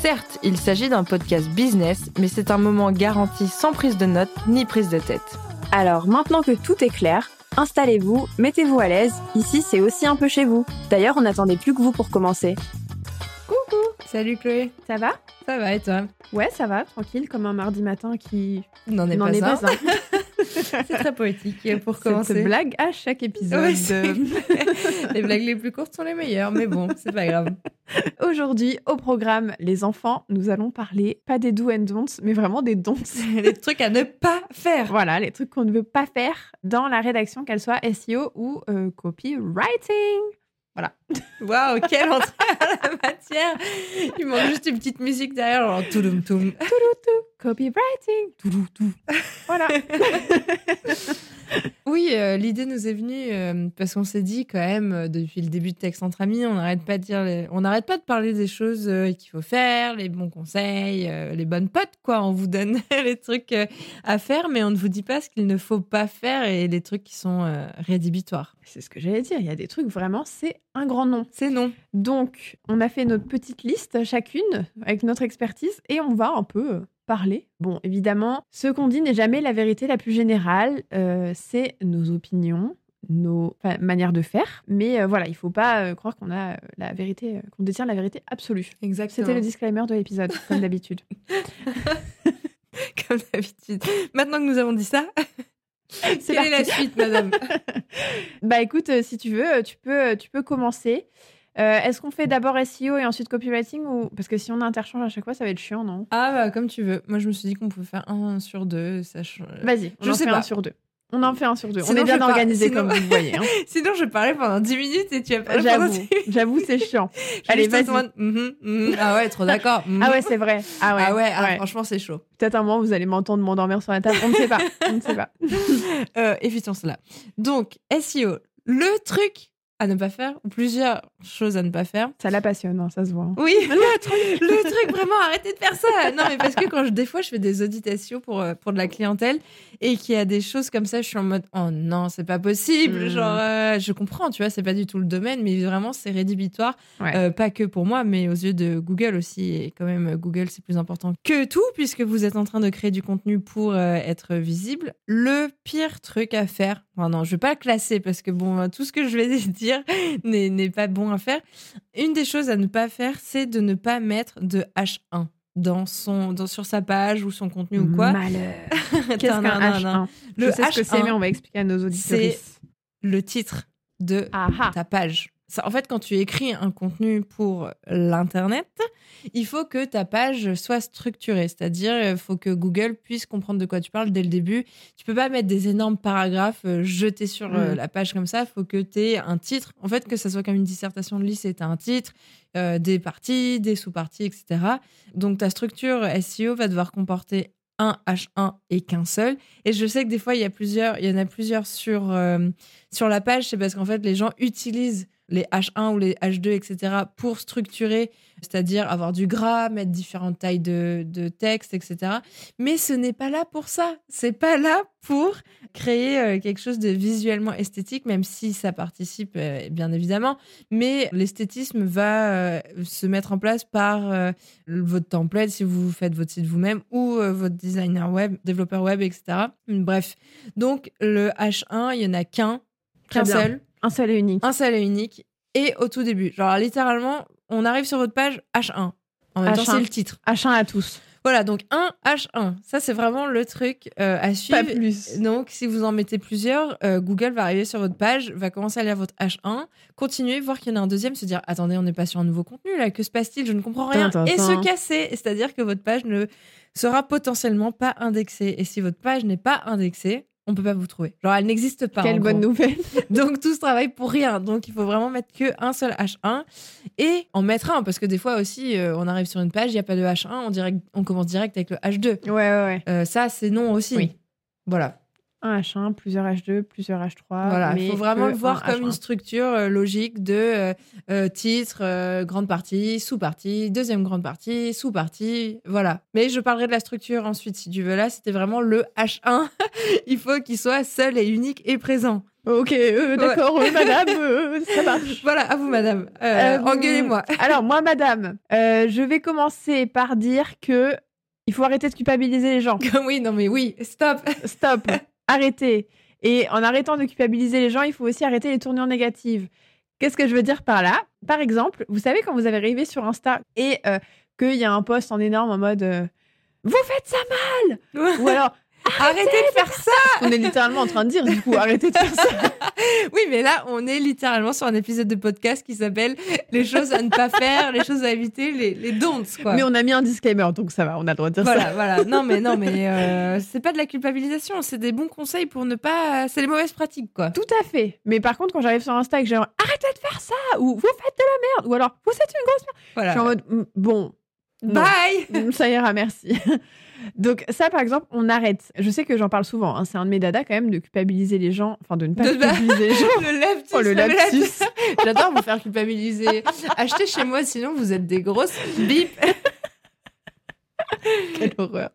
Certes, il s'agit d'un podcast business, mais c'est un moment garanti sans prise de notes ni prise de tête. Alors maintenant que tout est clair, installez-vous, mettez-vous à l'aise, ici c'est aussi un peu chez vous. D'ailleurs, on n'attendait plus que vous pour commencer. Coucou Salut Chloé Ça va? Ça va et toi? Ouais, ça va, tranquille, comme un mardi matin qui n'en est, pas un. C'est très poétique pour commencer. Cette blague à chaque épisode. Oui, les blagues les plus courtes sont les meilleures, mais bon, c'est pas grave. Aujourd'hui, au programme Les enfants, nous allons parler pas des do and don'ts, mais vraiment des don'ts. les trucs à ne pas faire. Voilà, les trucs qu'on ne veut pas faire dans la rédaction, qu'elle soit SEO ou euh, copywriting. Voilà. Waouh, quelle entrée à la matière Il manque juste une petite musique derrière, genre touloum toum. Copywriting. Toulou, tout. Voilà. Oui, euh, l'idée nous est venue euh, parce qu'on s'est dit quand même euh, depuis le début de Texte entre amis, on n'arrête pas de dire, les- on n'arrête pas de parler des choses qu'il faut faire, les bons conseils, les bonnes potes quoi. On vous donne les trucs à faire, mais on ne vous dit pas ce qu'il ne faut pas faire et les trucs qui sont rédhibitoires. C'est ce que j'allais dire. Il y a des trucs vraiment, c'est un grand nom. C'est non. Donc, on a fait notre petite liste chacune avec notre expertise et on va un peu parler. Bon, évidemment, ce qu'on dit n'est jamais la vérité la plus générale. euh, c'est nos opinions, nos manières de faire. Mais euh, voilà, il faut pas euh, croire qu'on a la vérité, qu'on détient la vérité absolue. Exactement. C'était le disclaimer de l'épisode, comme d'habitude. Comme d'habitude. Maintenant que nous avons dit ça, C'est quelle est la suite, madame? Bah écoute, si tu veux, tu peux, tu peux commencer. Euh, Est-ce qu'on fait d'abord SEO et ensuite copywriting ou parce que si on interchange à chaque fois, ça va être chiant, non? Ah bah comme tu veux. Moi je me suis dit qu'on pouvait faire un sur deux, ça Vas-y, on Je en sais fait pas. un sur deux. On en fait un sur deux. Sinon, on est bien organisé sinon- comme vous le voyez. hein. Sinon je parlais pendant 10 minutes et tu as parlé pendant J'avoue, 10 minutes. j'avoue, c'est chiant. Allez, vas-y. mode, mhm, mhm. Ah ouais, trop d'accord. Ah ouais, c'est vrai. Ah ouais, Ah ouais, ah, ouais. franchement c'est chaud. Peut-être un moment vous allez m'entendre m'endormir sur la table. On ne sait pas. On ne sait pas. Euh, évitons cela. Donc SEO, le truc à ne pas faire ou plusieurs choses à ne pas faire. Ça la passionne, hein, ça se voit. hein. Oui, le truc, le truc vraiment, arrêtez de faire ça. Non, mais parce que quand je, des fois je fais des auditations pour, euh, pour de la clientèle et qu'il y a des choses comme ça, je suis en mode oh non, c'est pas possible. Mm. Genre, euh, je comprends, tu vois, c'est pas du tout le domaine, mais vraiment c'est rédhibitoire. Ouais. Euh, pas que pour moi, mais aux yeux de Google aussi. Et quand même, Google c'est plus important que tout puisque vous êtes en train de créer du contenu pour euh, être visible. Le pire truc à faire, enfin non, je vais pas le classer parce que bon, tout ce que je vais dire n'est n'est pas bon à faire. Une des choses à ne pas faire, c'est de ne pas mettre de H1 dans son, dans, sur sa page ou son contenu ou quoi. Malheur. Qu'est-ce qu'un non, non, H1 non. Je Le sais ce que c'est, H1, mais on va expliquer à nos auditeurs. le titre de Ah ah. ta page. Ça, en fait, quand tu écris un contenu pour l'internet, il faut que ta page soit structurée, c'est-à-dire il faut que Google puisse comprendre de quoi tu parles dès le début. Tu peux pas mettre des énormes paragraphes euh, jetés sur euh, Mm. la page comme ça. Il faut que tu aies un titre. En fait, que ça soit comme une dissertation de lycée, tu as un titre, euh, des parties, des sous-parties, etc. Donc ta structure SEO va devoir comporter un H1 et qu'un seul. Et je sais que des fois, il y, a plusieurs, il y en a plusieurs sur, euh, sur la page. C'est parce qu'en fait, les gens utilisent les H1 ou les H2, etc., pour structurer, c'est-à-dire avoir du gras, mettre différentes tailles de, de texte, etc. Mais ce n'est pas là pour ça. C'est pas là pour créer euh, quelque chose de visuellement esthétique, même si ça participe, euh, bien évidemment. Mais l'esthétisme va euh, se mettre en place par votre template, si vous faites votre site vous-même, ou votre designer web, développeur web, etc. Bref. Donc, le H1, il y en a qu'un, qu'un seul Un seul et unique. un seul et unique et au tout début. Genre littéralement, on arrive sur votre page H1. En même temps, H1. c'est le titre. H1 à tous. Voilà, donc 1 H1. Ça, c'est vraiment le truc euh, à suivre. Pas plus. Donc, si vous en mettez plusieurs, euh, Google va arriver sur votre page, va commencer à lire votre H1, continuer, voir qu'il y en a un deuxième, se dire Attendez, on n'est pas sur un nouveau contenu là, que se passe-t-il? Je ne comprends rien. Et se casser. C'est-à-dire que votre page ne sera potentiellement pas indexée. Et si votre page n'est pas indexée, on peut pas vous trouver. Genre, elle n'existe pas. Quelle bonne gros. nouvelle. Donc tout ce travail pour rien. Donc il faut vraiment mettre que un seul H1 et en mettre un parce que des fois aussi euh, on arrive sur une page, il n'y a pas de H1, on, dirait, on commence direct avec le H2. Ouais, ouais, ouais. Euh, ça c'est non aussi. Oui. Voilà. Un H1, plusieurs H2, plusieurs H3. voilà. Il faut vraiment le voir un comme une H1. structure euh, logique de euh, euh, titre, euh, grande partie, sous-partie, deuxième grande partie, sous-partie. Voilà. Mais je parlerai de la structure ensuite si tu veux. Là c'était vraiment le H1. il faut qu'il soit seul et unique et présent. Ok, euh, d'accord, euh, madame, euh, ça marche. Voilà, à vous madame. Engueulez-moi. Alors, moi, madame, je vais commencer par dire que il faut arrêter de culpabiliser les gens. oui, non mais oui, stop. Stop, arrêtez. Et en arrêtant de culpabiliser les gens, il faut aussi arrêter les tournures négatives. Qu'est-ce que je veux dire par là? Par exemple, vous savez quand vous avez arrivé sur Insta et euh, qu'il y a un post en énorme en mode euh, Vous faites ça mal Ou alors Arrêtez de faire ça On est littéralement en train de dire du coup arrêtez de faire ça. Oui, mais là, on est littéralement sur un épisode de podcast qui s'appelle Les choses à ne pas faire, les choses à éviter, les, les don'ts, quoi. Mais on a mis un disclaimer donc ça va, on a le droit de dire Voilà, ça. voilà. Non, mais non, mais euh, c'est pas de la culpabilisation, c'est des bons conseils pour ne pas. C'est les mauvaises pratiques, quoi. Tout à fait. Mais par contre, quand j'arrive sur Insta et que j'ai arrêtez de faire ça ou vous faites de la merde ou alors vous êtes une grosse merde, je Voilà. suis en mode Mm, bon, non. Bye Mm, ça ira, merci. Donc ça, par exemple, on arrête. Je sais que j'en parle souvent. hein, C'est un de mes dadas quand même de culpabiliser les gens, enfin de ne pas De- culpabiliser les gens. Le lapsus. Oh le lapsus. J'adore vous faire culpabiliser. Achetez chez moi, sinon vous êtes des grosses bip. Quelle horreur.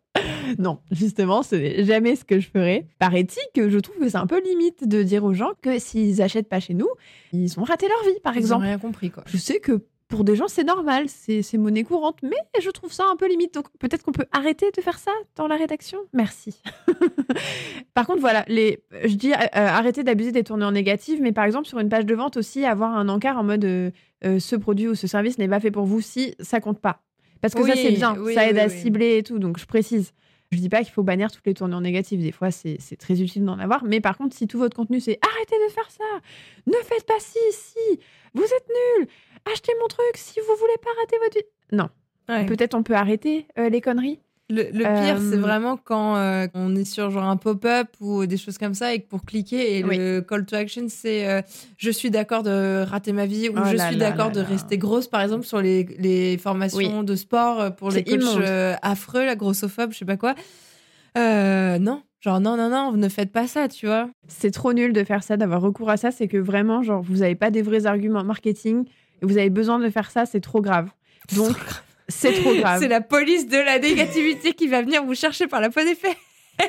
Non, justement, ce n'est jamais ce que je ferais. Par éthique, je trouve que c'est un peu limite de dire aux gens que s'ils achètent pas chez nous, ils ont raté leur vie, par Ils exemple. rien compris, quoi. Je sais que pour des gens, c'est normal, c'est monnaie courante, mais je trouve ça un peu limite. Donc peut-être qu'on peut arrêter de faire ça dans la rédaction Merci. par contre, voilà, les, je dis euh, arrêter d'abuser des tournures négatives, mais par exemple, sur une page de vente aussi, avoir un encart en mode euh, euh, ce produit ou ce service n'est pas fait pour vous si ça compte pas. Parce que ça, c'est bien, oui, ça aide oui, à cibler et tout, donc je précise. Je dis pas qu'il faut bannir toutes les tournures négatives. Des fois, c'est très utile d'en avoir. Mais par contre, si tout votre contenu, c'est arrêtez de faire ça, ne faites pas ci, si, vous êtes nuls, achetez mon truc si vous voulez pas rater votre vie. Non, Ouais. peut-être on peut arrêter euh, les conneries. Le, le pire, Euh, c'est vraiment quand euh, on est sur genre un pop-up ou des choses comme ça et que pour cliquer, et Oui. le call to action, c'est euh, je suis d'accord de rater ma vie ou Oh je là suis d'accord de là. rester grosse, par exemple, sur les, les formations de sport euh, pour les coachs euh, affreux, la grossophobe, je sais pas quoi. Euh, non, genre non, non, non, ne faites pas ça, tu vois. C'est trop nul de faire ça, d'avoir recours à ça. C'est que vraiment, genre, vous n'avez pas des vrais arguments marketing et vous avez besoin de faire ça, c'est trop grave. Donc, c'est trop grave. C'est la police de la négativité qui va venir vous chercher par la peau des faits.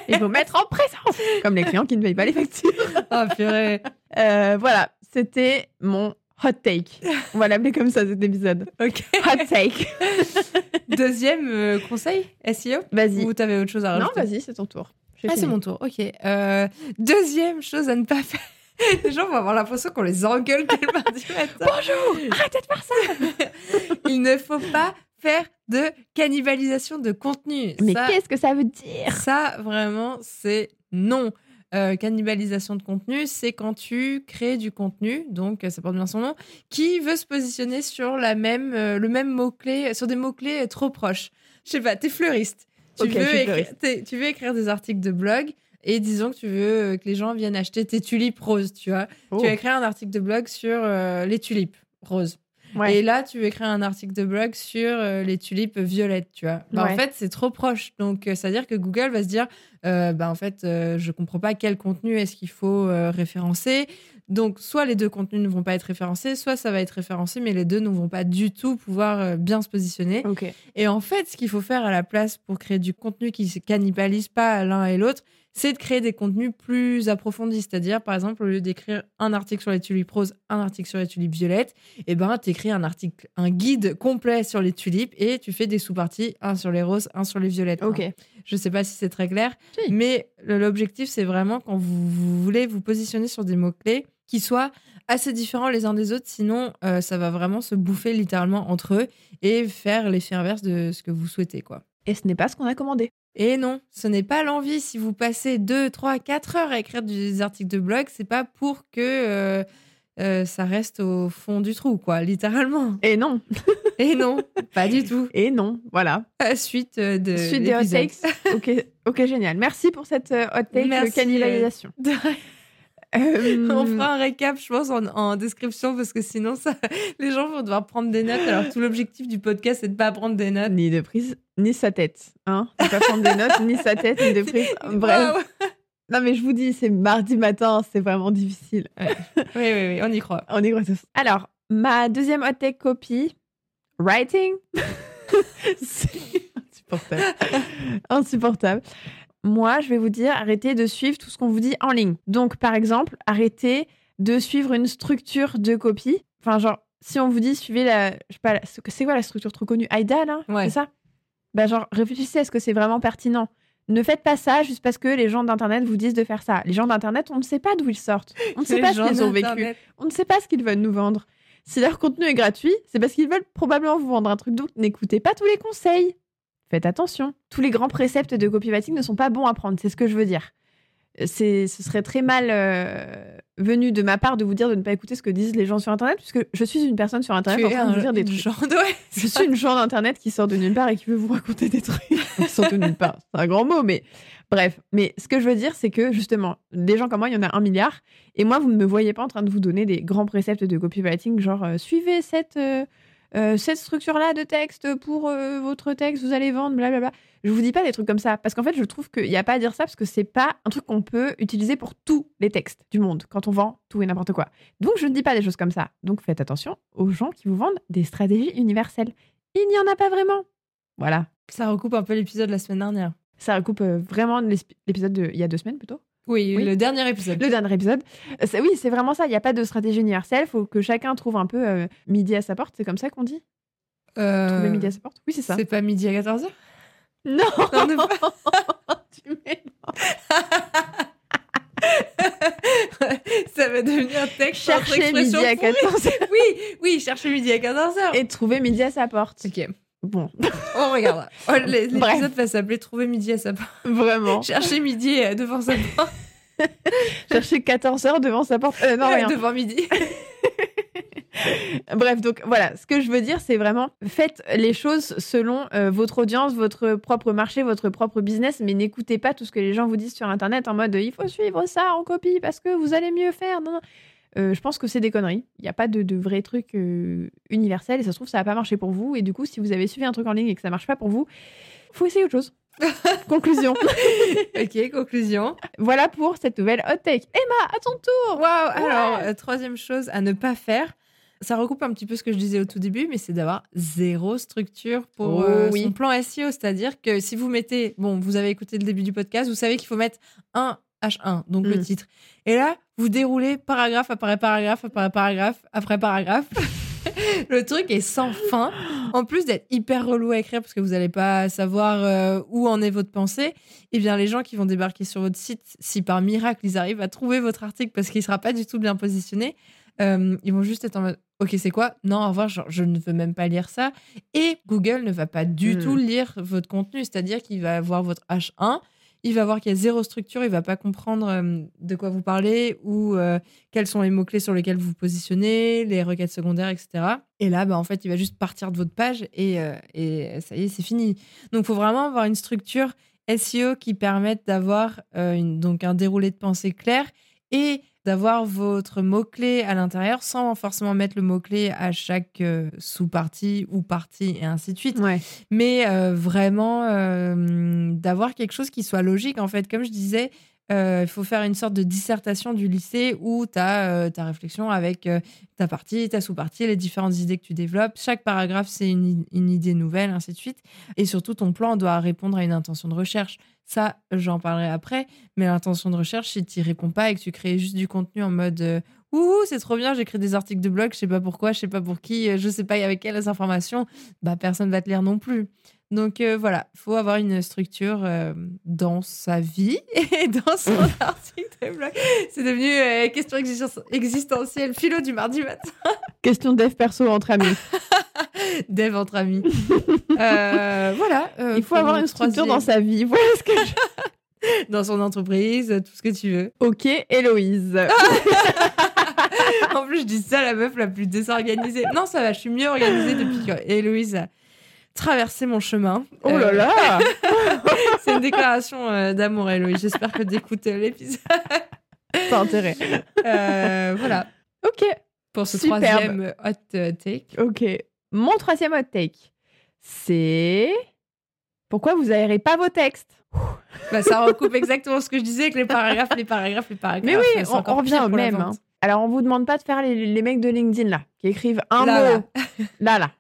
Il faut mettre en présence, comme les clients qui ne payent pas les factures. Oh purée. Euh, voilà, c'était mon hot take. On va l'appeler comme ça cet épisode. Ok. Hot take. Deuxième euh, conseil, SEO Vas-y. Ou t'avais autre chose à Non, rajouter? vas-y, c'est ton tour. Ah, c'est mon tour, ok. Euh, deuxième chose à ne pas faire. Les gens vont avoir l'impression qu'on les engueule le mardi matin. Bonjour, arrêtez de faire ça. Il ne faut pas faire de cannibalisation de contenu. Mais qu'est-ce que ça veut dire? ça, vraiment, c'est non. Euh, cannibalisation de contenu, c'est quand tu crées du contenu, donc ça porte bien son nom, qui veut se positionner sur la même, euh, le même mot-clé, sur des mots-clés trop proches. Je sais pas, t'es fleuriste. Tu, Ok, je veux écrire, tu veux écrire des articles de blog et disons que tu veux euh, que les gens viennent acheter tes tulipes roses, tu vois. Oh. Tu vas écrire un article de blog sur euh, les tulipes roses. Ouais. Et là, tu veux écrire un article de blog sur euh, les tulipes violettes, tu vois. Bah, Ouais. En fait, c'est trop proche. Donc, c'est-à-dire que Google va se dire, euh, bah, en fait, euh, je comprends pas quel contenu est-ce qu'il faut référencer. Donc, soit les deux contenus ne vont pas être référencés, soit ça va être référencé, mais les deux ne vont pas du tout pouvoir bien se positionner. Et en fait, ce qu'il faut faire à la place pour créer du contenu qui ne cannibalise pas l'un et l'autre, c'est de créer des contenus plus approfondis. C'est-à-dire, par exemple, au lieu d'écrire un article sur les tulipes roses, un article sur les tulipes violettes, eh ben, tu écris un article, un guide complet sur les tulipes et tu fais des sous-parties, un sur les roses, un sur les violettes. Ok. Je sais pas si c'est très clair, mais l'objectif, c'est vraiment quand vous, vous voulez vous positionner sur des mots-clés qui soient assez différents les uns des autres, sinon euh, ça va vraiment se bouffer littéralement entre eux et faire l'effet inverse de ce que vous souhaitez. quoi. Et ce n'est pas ce qu'on a commandé. Et non, ce n'est pas l'envie. Si vous passez 2, 3, 4 heures à écrire des articles de blog, c'est pas pour que euh, euh, ça reste au fond du trou, quoi, littéralement. Et non. Et non, pas du tout. Et non, voilà. Suite de Suite des hot takes. ok, ok, génial. Merci pour cette euh, hot take Merci, euh, canalisation. Euh, On fera un récap, je pense, en, en description, parce que sinon, ça, les gens vont devoir prendre des notes. Alors, tout l'objectif du podcast, c'est de pas prendre des notes. ni de prise, ni sa tête. Hein ne pas prendre des notes, ni sa tête, ni de prise. Bref. Non, mais je vous dis, c'est mardi matin, c'est vraiment difficile. Oui, oui, oui, on y croit. On y croit tous. Alors, ma deuxième hot take copie, writing. c'est insupportable. insupportable. Moi, je vais vous dire, arrêtez de suivre tout ce qu'on vous dit en ligne. Donc, par exemple, arrêtez de suivre une structure de copie. Enfin, genre, si on vous dit, suivez la. Je sais pas, c'est quoi la structure trop connue? AIDA, là? Ouais. C'est ça? Bah, genre, réfléchissez, est-ce que c'est vraiment pertinent ne faites pas ça juste parce que les gens d'Internet vous disent de faire ça. Les gens d'Internet, on ne sait pas d'où ils sortent. On ne sait pas ce qu'ils ont vécu. On ne sait pas ce qu'ils veulent nous vendre. Si leur contenu est gratuit, c'est parce qu'ils veulent probablement vous vendre un truc. Donc, n'écoutez pas tous les conseils. Faites attention. Tous les grands préceptes de copywriting ne sont pas bons à prendre. C'est ce que je veux dire. C'est, ce serait très mal euh, venu de ma part de vous dire de ne pas écouter ce que disent les gens sur Internet, puisque je suis une personne sur Internet Tu en train de vous dire des trucs. genre de- ouais, Je suis une genre d'Internet qui sort de nulle part et qui veut vous raconter des trucs qui sortent de nulle part. C'est un grand mot, mais bref. Mais ce que je veux dire, c'est que justement, des gens comme moi, il y en a un milliard. Et moi, vous ne me voyez pas en train de vous donner des grands préceptes de copywriting, genre euh, suivez cette, euh, euh, cette structure-là de texte pour euh, votre texte, vous allez vendre, blablabla. Je vous dis pas des trucs comme ça. Parce qu'en fait, je trouve qu'il n'y a pas à dire ça parce que c'est pas un truc qu'on peut utiliser pour tous les textes du monde quand on vend tout et n'importe quoi. Donc, je ne dis pas des choses comme ça. Donc, faites attention aux gens qui vous vendent des stratégies universelles. Il n'y en a pas vraiment. Voilà. Ça recoupe un peu l'épisode de la semaine dernière. Ça recoupe euh, vraiment l'ép- l'épisode de il y a deux semaines plutôt. Oui, Oui. le dernier épisode. Le dernier épisode. Euh, oui, c'est vraiment ça. Il n'y a pas de stratégie universelle. Il faut que chacun trouve un peu euh, midi à sa porte. C'est comme ça qu'on dit? Euh, Trouver midi à sa porte? Oui, c'est ça. C'est pas midi à 14h Non, Non, Tu Ça va devenir texte. Chercher midi à pourries. 14 Oui, oui, chercher midi à 14h. et trouver midi à sa porte. Ok, Bon, on. Oh, l'é- Bref. L'épisode va s'appeler Trouver midi à sa porte. vraiment. Chercher midi euh, devant sa porte. Chercher 14 heures devant sa porte. Euh, non, Ouais, rien. devant midi. Bref, donc voilà, ce que je veux dire, c'est vraiment faites les choses selon euh, votre audience, votre propre marché, votre propre business, mais n'écoutez pas tout ce que les gens vous disent sur Internet en mode il faut suivre ça en copie parce que vous allez mieux faire. Non, non. Euh, je pense que c'est des conneries. Il n'y a pas de, de vrai truc euh, universel et ça se trouve, ça n'a pas marché pour vous. Et du coup, si vous avez suivi un truc en ligne et que ça marche pas pour vous, faut essayer autre chose. Conclusion. ok, conclusion. voilà pour cette nouvelle hot take. Emma, à ton tour. Waouh Alors, euh, troisième chose à ne pas faire. Ça recoupe un petit peu ce que je disais au tout début, mais c'est d'avoir zéro structure pour Oh euh, oui. son plan SEO. C'est-à-dire que si vous mettez, bon, vous avez écouté le début du podcast, vous savez qu'il faut mettre un H1, donc le Mm. titre. Et là, vous déroulez paragraphe après paragraphe après paragraphe après paragraphe. le truc est sans fin. En plus d'être hyper relou à écrire parce que vous n'allez pas savoir euh, où en est votre pensée, eh bien les gens qui vont débarquer sur votre site, si par miracle ils arrivent à trouver votre article parce qu'il sera pas du tout bien positionné, euh, ils vont juste être en mode Ok, c'est quoi? Non, au revoir, genre, je ne veux même pas lire ça. Et Google ne va pas du Hmm. tout lire votre contenu, c'est-à-dire qu'il va voir votre H1, il va voir qu'il y a zéro structure, il va pas comprendre euh, de quoi vous parlez ou euh, quels sont les mots-clés sur lesquels vous positionnez, les requêtes secondaires, etc. Et là, bah, en fait, il va juste partir de votre page et, euh, ça y est, c'est fini. Donc, il faut vraiment avoir une structure SEO qui permette d'avoir donc un déroulé de pensée clair et d'avoir votre mot-clé à l'intérieur sans forcément mettre le mot-clé à chaque euh, sous-partie ou partie et ainsi de suite Ouais. mais euh, vraiment euh, d'avoir quelque chose qui soit logique en fait comme je disais il faut faire une sorte de dissertation du lycée où tu as ta réflexion avec euh, ta partie, ta sous-partie, les différentes idées que tu développes. Chaque paragraphe, c'est une, idée nouvelle, ainsi de suite. Et surtout, ton plan doit répondre à une intention de recherche. Ça, j'en parlerai après. Mais l'intention de recherche, si tu n'y réponds pas et que tu crées juste du contenu en mode euh, Ouh, c'est trop bien, j'écris des articles de blog, je sais pas pourquoi, je sais pas pour qui, euh, je sais pas avec quelles informations, bah personne va te lire non plus. Donc euh, voilà, il faut avoir une structure euh, dans sa vie et dans son article de blog. C'est devenu euh, question existen- existentielle, philo du mardi matin. Question dev perso entre amis. Dev entre amis. Euh, voilà. Il faut avoir une structure dans sa vie. Voilà ce que je... dans son entreprise, tout ce que tu veux. Ok, Héloïse. en plus, je dis ça, la meuf la plus désorganisée. Non, ça va, je suis mieux organisée depuis que Héloïse a traversé mon chemin. oh là Euh, là C'est une déclaration euh, d'amour, Héloïse. J'espère que d'écouter l'épisode. T'as intérêt. Euh, voilà, Ok, pour ce Superbe. troisième hot euh, take. ok. Mon troisième hot take, c'est... Pourquoi vous aérez pas vos textes? Bah, ça recoupe exactement ce que je disais avec les paragraphes, les paragraphes, les paragraphes. Mais oui, on, revient au même. hein. Alors, on vous demande pas de faire les, les mecs de LinkedIn, là, qui écrivent un Là, mot. Là, là.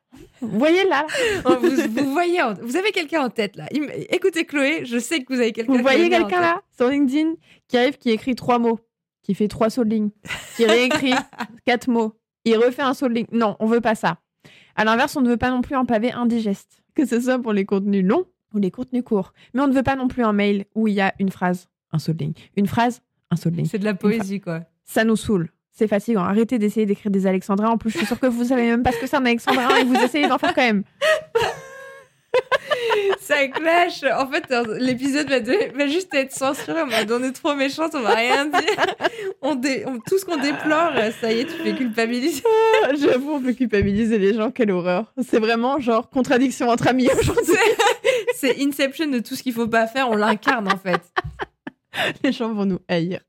Vous voyez, là, vous, vous voyez, vous avez quelqu'un en tête là. Écoutez Chloé, je sais que vous avez quelqu'un. Vous voyez quelqu'un là, sur LinkedIn, qui arrive, qui écrit trois mots, qui fait trois sauts de ligne, qui réécrit quatre mots, il refait un saut de ligne. Non, on veut pas ça. À l'inverse, on ne veut pas non plus un pavé indigeste, que ce soit pour les contenus longs ou les contenus courts. Mais on ne veut pas non plus un mail où il y a une phrase, un saut de ligne, une phrase, un saut de ligne. C'est de la poésie quoi. Ça nous saoule. C'est fatigant. Arrêtez d'essayer d'écrire des alexandrins. En plus, je suis sûre que vous savez même pas ce que c'est un alexandrin et vous essayez d'en faire quand même. Ça clash. En fait, l'épisode va, de- va juste être censuré. On va on est trop méchante, on va rien dire. On dé- on- tout ce qu'on déplore, ça y est, tu fais culpabiliser. J'avoue, on peut culpabiliser les gens. Quelle horreur. C'est vraiment genre contradiction entre amis aujourd'hui. C'est Inception de tout ce qu'il faut pas faire. On l'incarne en fait. les gens vont nous haïr.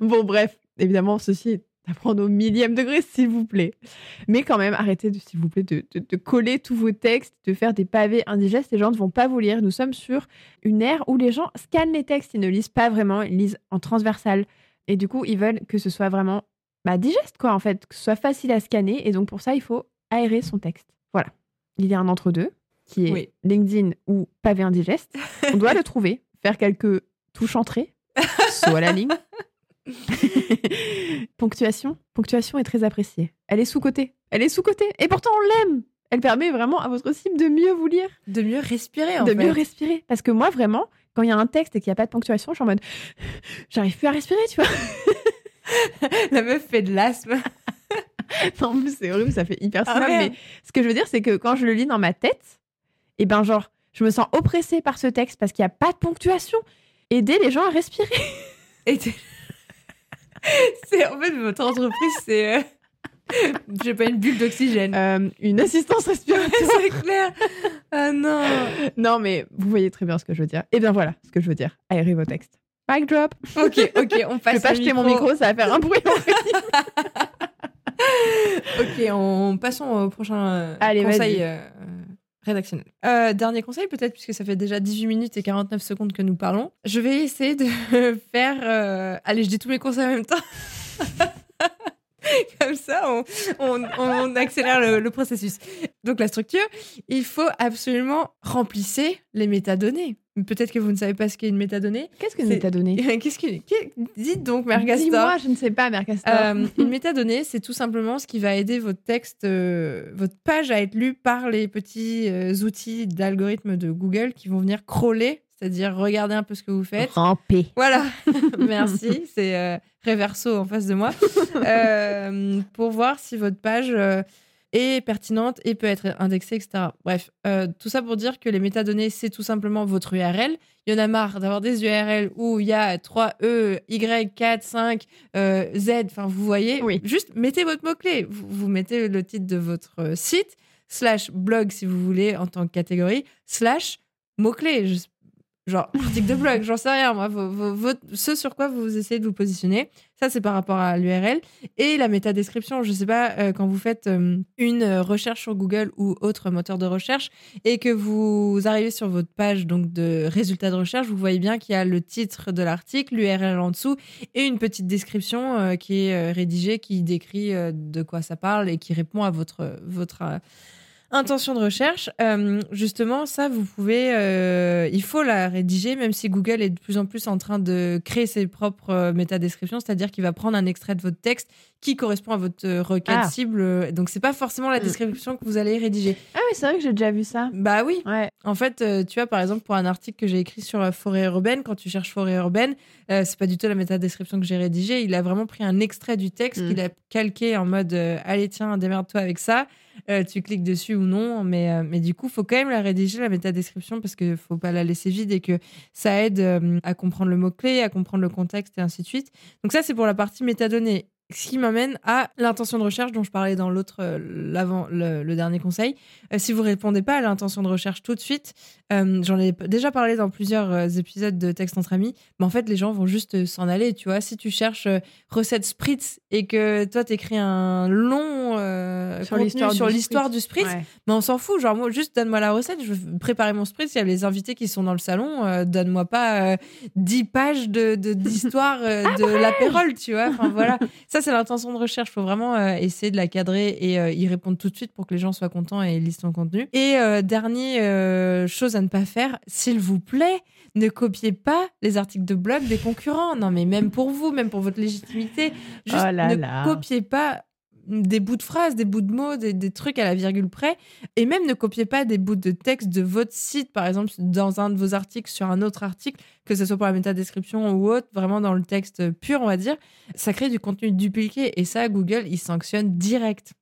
Bon, bref, évidemment, ceci est à prendre au millième degré, s'il vous plaît. Mais quand même, arrêtez, de, s'il vous plaît, de, de- de coller tous vos textes, de faire des pavés indigestes. Les gens ne vont pas vous lire. Nous sommes sur une ère où les gens scannent les textes. Ils ne lisent pas vraiment, ils lisent en transversal. Et du coup, ils veulent que ce soit vraiment bah, digeste, quoi, en fait, que ce soit facile à scanner. Et donc, pour ça, il faut aérer son texte. Voilà. Il y a un entre-deux, qui est Oui. LinkedIn ou pavé indigeste. On doit le trouver, faire quelques touches entrées, à la ligne. Ponctuation. Ponctuation est très appréciée. Elle est sous-cotée. Elle est sous-cotée. Et pourtant, on l'aime. Elle permet vraiment à votre cible de mieux vous lire, De mieux respirer en de fait. mieux respirer. Parce que moi, vraiment, quand il y a un texte et qu'il n'y a pas de ponctuation, je suis en mode, j'arrive plus à respirer, tu vois. La meuf fait de l'asthme. Non, en plus, c'est horrible, ça fait hyper Ah, mais ce que je veux dire, c'est que quand je le lis dans ma tête, et ben genre, je me sens oppressée par ce texte parce qu'il n'y a pas de ponctuation. Aider les gens à respirer. T'es- c'est en fait votre entreprise, c'est euh, j'ai pas une bulle d'oxygène. Euh, une assistance respiratoire. c'est clair. Ah non. non, mais vous voyez très bien ce que je veux dire. Et bien voilà ce que je veux dire. Aérez vos textes. Mic drop. Ok, ok, on Je passe. vais pas au jeter mon micro, ça va faire un bruit. Ok, on passons au prochain euh, Allez, conseil euh, Euh, dernier conseil, peut-être, puisque ça fait déjà 18 minutes et 49 secondes que nous parlons. Je vais essayer de faire. euh, Allez, je dis tous mes conseils en même temps. Comme ça, on, on- on accélère le, le processus. Donc, la structure, il faut absolument remplissez les métadonnées. Peut-être que vous ne savez pas ce qu'est une métadonnée. Qu'est-ce que C'est- métadonnées Qu'est-ce que. Dites donc, Mère Castor. Dis-moi, je ne sais pas, Mère Castor. Euh, une métadonnée, c'est tout simplement ce qui va aider votre texte, euh, votre page à être lue par les petits euh, outils d'algorithme de Google qui vont venir crawler, c'est-à-dire regarder un peu ce que vous faites. Ramper. Voilà, merci, c'est euh, Reverso en face de moi, Euh, pour voir si votre page euh, est pertinente et peut être indexée, etc. Bref, euh, tout ça pour dire que les métadonnées, c'est tout simplement votre URL. Il y en a marre d'avoir des URL où il y a 3 E, Y, 4, 5, euh, Z, enfin vous voyez. Oui. Juste mettez votre mot-clé. Vous, vous mettez le titre de votre site, slash blog si vous voulez en tant que catégorie, slash mot-clé. Je- Genre article de blog, j'en sais rien, moi. Ce sur quoi vous essayez de vous positionner, ça c'est par rapport à l'URL. Et la métadescription, je sais pas, euh, quand vous faites euh, une recherche sur Google ou autre moteur de recherche et que vous arrivez sur votre page donc de résultats de recherche, vous voyez bien qu'il y a le titre de l'article, l'URL en dessous et une petite description euh, qui est rédigée, qui décrit de quoi ça parle et qui répond à votre, intention de recherche. Euh, justement, ça, vous pouvez, euh, il faut la rédiger, même si Google est de plus en plus en train de créer ses propres euh, métadescriptions, c'est-à-dire qu'il va prendre un extrait de votre texte qui correspond à votre euh, requête Ah. cible. Donc, c'est pas forcément la Mm. description que vous allez rédiger. Ah oui, c'est vrai que j'ai déjà vu ça. Bah oui. Ouais. En fait, tu vois, par exemple, pour un article que j'ai écrit sur la forêt urbaine, quand tu cherches forêt urbaine, euh, c'est pas du tout la métadescription que j'ai rédigée. Il a vraiment pris un extrait du texte Mm. qu'il a calqué en mode euh, Allez, tiens, démerde-toi avec ça. euh, tu cliques dessus ou non. Mais, mais du coup, faut quand même la rédiger, la métadescription, parce qu'il faut pas la laisser vide et que ça aide à comprendre le mot-clé, à comprendre le contexte et ainsi de suite. Donc ça, c'est pour la partie métadonnée. Ce qui m'amène à l'intention de recherche dont je parlais dans l'autre, euh, l'avant, le, le dernier conseil. Euh, si vous répondez pas à l'intention de recherche tout de suite, euh, j'en ai déjà parlé dans plusieurs épisodes de Texte entre amis, mais en fait, les gens vont juste s'en aller. Tu vois, si tu cherches euh, recette spritz et que toi, t'écris un long Sur contenu l'histoire sur du l'histoire du spritz, Ouais. mais on s'en fout. Genre, moi, juste donne-moi la recette, je vais préparer mon spritz. Il y a les invités qui sont dans le salon, donne-moi pas euh, 10 pages de, de- d'histoire euh, de l'apérole, tu vois. Enfin, voilà. Ça, c'est l'intention de recherche. Il faut vraiment euh, essayer de la cadrer et euh, y répondre tout de suite pour que les gens soient contents et lisent ton contenu. Et euh, dernier euh, chose à ne pas faire, s'il vous plaît, ne copiez pas les articles de blog des concurrents. Non, mais même pour vous, même pour votre légitimité, juste Oh là ne là. copiez pas des bouts de phrases, des bouts de mots, des, des trucs à la virgule près. Et même ne copiez pas des bouts de texte de votre site, par exemple, dans un de vos articles sur un autre article, que ce soit pour la métadescription ou autre, vraiment dans le texte pur, on va dire. Ça crée du contenu dupliqué. Et ça, Google, il sanctionne direct.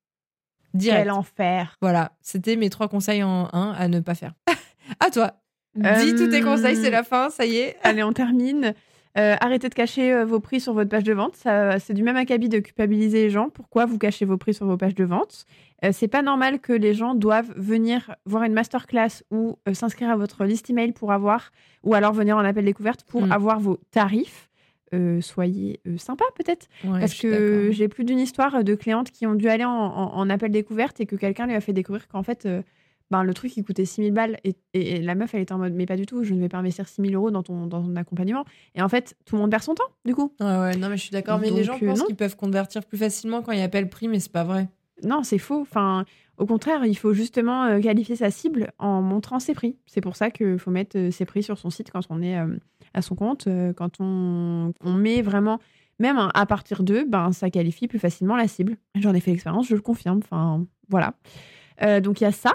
Direct. Quel enfer. Voilà, c'était mes trois conseils en un à ne pas faire. à toi. Dis tous tes Euh, conseils, c'est la fin, ça y est. Allez, on termine. Euh, arrêtez de cacher euh, vos prix sur votre page de vente. C'est du même acabit de culpabiliser les gens. Pourquoi vous cachez vos prix sur vos pages de vente? Euh, C'est pas normal que les gens doivent venir voir une masterclass ou euh, s'inscrire à votre liste email pour avoir, ou alors venir en appel découverte pour Mm. avoir vos tarifs. Soyez sympa peut-être. Ouais, Parce que j'ai plus d'une histoire de clientes qui ont dû aller en, en- en appel découverte et que quelqu'un lui a fait découvrir qu'en fait, ben, le truc il coûtait 6000 balles. Et, et- et la meuf, elle était en mode, mais pas du tout, je ne vais pas investir 6000 euros dans ton, dans ton accompagnement. Et en fait, tout le monde perd son temps, du coup. Ouais, ouais, non, mais je suis d'accord. Mais les gens euh, pensent qu'ils peuvent convertir plus facilement quand ils appellent prix, mais c'est pas vrai. Non, c'est faux. Enfin, au contraire, il faut justement euh, qualifier sa cible en montrant ses prix. C'est pour ça qu'il faut mettre euh, ses prix sur son site quand on est euh, à son compte. quand on, on met vraiment, même à partir d'eux, ben, ça qualifie plus facilement la cible. J'en ai fait l'expérience, je le confirme. Enfin, voilà. Euh, donc, il y a ça.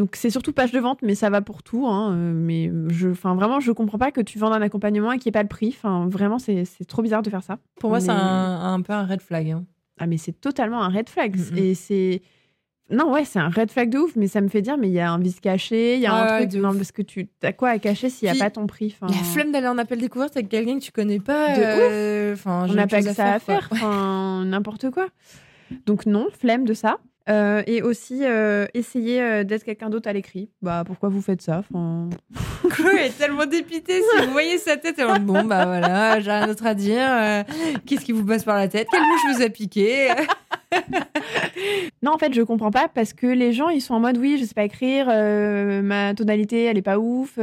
Donc, c'est surtout page de vente, mais ça va pour tout. hein, euh, mais je, enfin, vraiment, je comprends pas que tu vendes un accompagnement et qu'il n'y ait pas le prix. Enfin, vraiment, c'est trop bizarre de faire ça. Pour moi, Mais- c'est un, un peu un red flag. hein. ah, mais c'est totalement un red flag. Mm. Et c'est. Non, ouais, c'est un red flag de ouf, mais ça me fait dire, mais il y a un vice caché, il y a Ah un truc. Non, ouf. parce que tu as quoi à cacher s'il n'y a Puis, pas ton prix enfin, La flemme d'aller en appel découverte avec quelqu'un que tu connais pas. De euh, Enfin, On n'a pas que ça à faire, n'importe quoi. Donc, non, flemme de ça. Euh, et aussi, euh, essayer euh, d'être quelqu'un d'autre à l'écrit. Bah, pourquoi vous faites ça? Enfin... Chloé est tellement dépitée. Si vous voyez sa tête, elle bon, bah voilà, j'ai rien d'autre à dire. euh, Qu'est-ce qui vous passe par la tête? Quelle mouche vous a piqué? Non, en fait, je comprends pas parce que les gens, ils sont en mode oui, je sais pas écrire, ma tonalité, elle est pas ouf,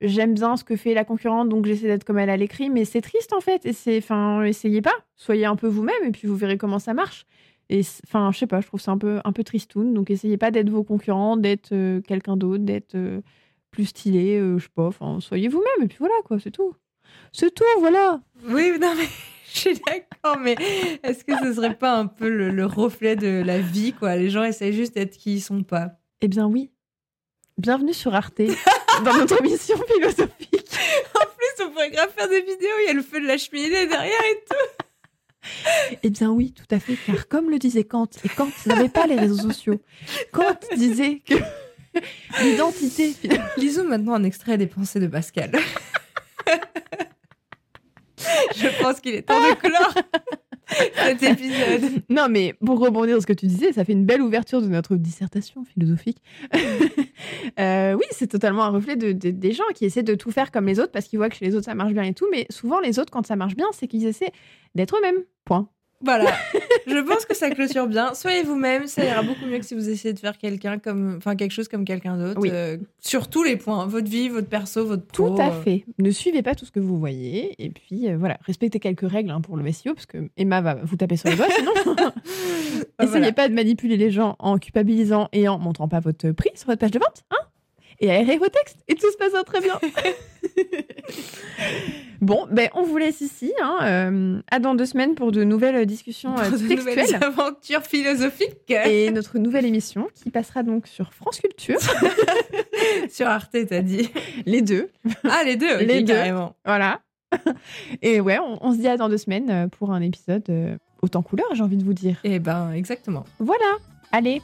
j'aime bien ce que fait la concurrente, donc j'essaie d'être comme elle à l'écrit, mais c'est triste en fait. Et c'est, enfin, essayez pas, soyez un peu vous-même et puis vous verrez comment ça marche. Et enfin, je sais pas, je trouve ça un peu, un peu tristoun. Donc essayez pas d'être vos concurrents, d'être euh, quelqu'un d'autre, d'être euh, plus stylé, euh, je sais pas. Enfin, soyez vous-même et puis voilà quoi, c'est tout. C'est tout, voilà. Oui, non, mais je suis d'accord, mais est-ce que ce serait pas un peu le, le reflet de la vie, quoi? Les gens essayent juste d'être qui ils sont pas. Eh bien oui. Bienvenue sur Arte dans notre émission philosophique. En plus, on pourrait grave faire des vidéos, il y a le feu de la cheminée derrière et tout. Eh bien oui, tout à fait, car comme le disait Kant, et Kant n'avait pas les réseaux sociaux, Kant disait que l'identité... Lisons maintenant un extrait des pensées de Pascal. Je pense qu'il est temps de clore cet épisode. Non mais pour rebondir sur ce que tu disais, ça fait une belle ouverture de notre dissertation philosophique. Euh, oui, c'est totalement un reflet de, de- des gens qui essaient de tout faire comme les autres parce qu'ils voient que chez les autres ça marche bien et tout, mais souvent les autres quand ça marche bien, c'est qu'ils essaient d'être eux-mêmes. Point. Voilà, je pense que ça clôture bien. Soyez vous-même, ça ira beaucoup mieux que si vous essayez de faire quelqu'un comme, enfin quelque chose comme quelqu'un d'autre. Oui. euh, sur tous les points, votre vie, votre perso, votre pro. Tout à euh. fait. Ne suivez pas tout ce que vous voyez. Et puis, euh, voilà, respectez quelques règles hein, pour le SEO, parce que Emma va vous taper sur les doigts sinon. Ah, Essayez voilà. pas de manipuler les gens en culpabilisant et en montrant pas votre prix sur votre page de vente. Hein et aérez vos textes. Et tout se passera très bien. bon, ben, on vous laisse ici. Hein, euh, à dans deux semaines pour de nouvelles discussions euh, Pour de nouvelles textuelles. aventures philosophiques Et notre nouvelle émission qui passera donc sur France Culture. sur Arte, t'as dit. les deux. Ah, les deux, Les deux. carrément. Voilà. Et ouais, on, on se dit à dans deux semaines euh, pour un épisode euh, autant couleur, j'ai envie de vous dire. Eh ben, exactement. Voilà. Allez,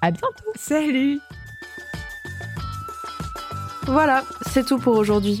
À bientôt. Salut Voilà, c'est tout pour aujourd'hui.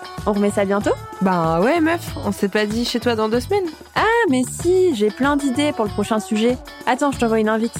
on remet ça bientôt Bah ouais meuf, on s'est pas dit chez toi dans deux semaines Ah mais si, j'ai plein d'idées pour le prochain sujet. Attends, je t'envoie une invite.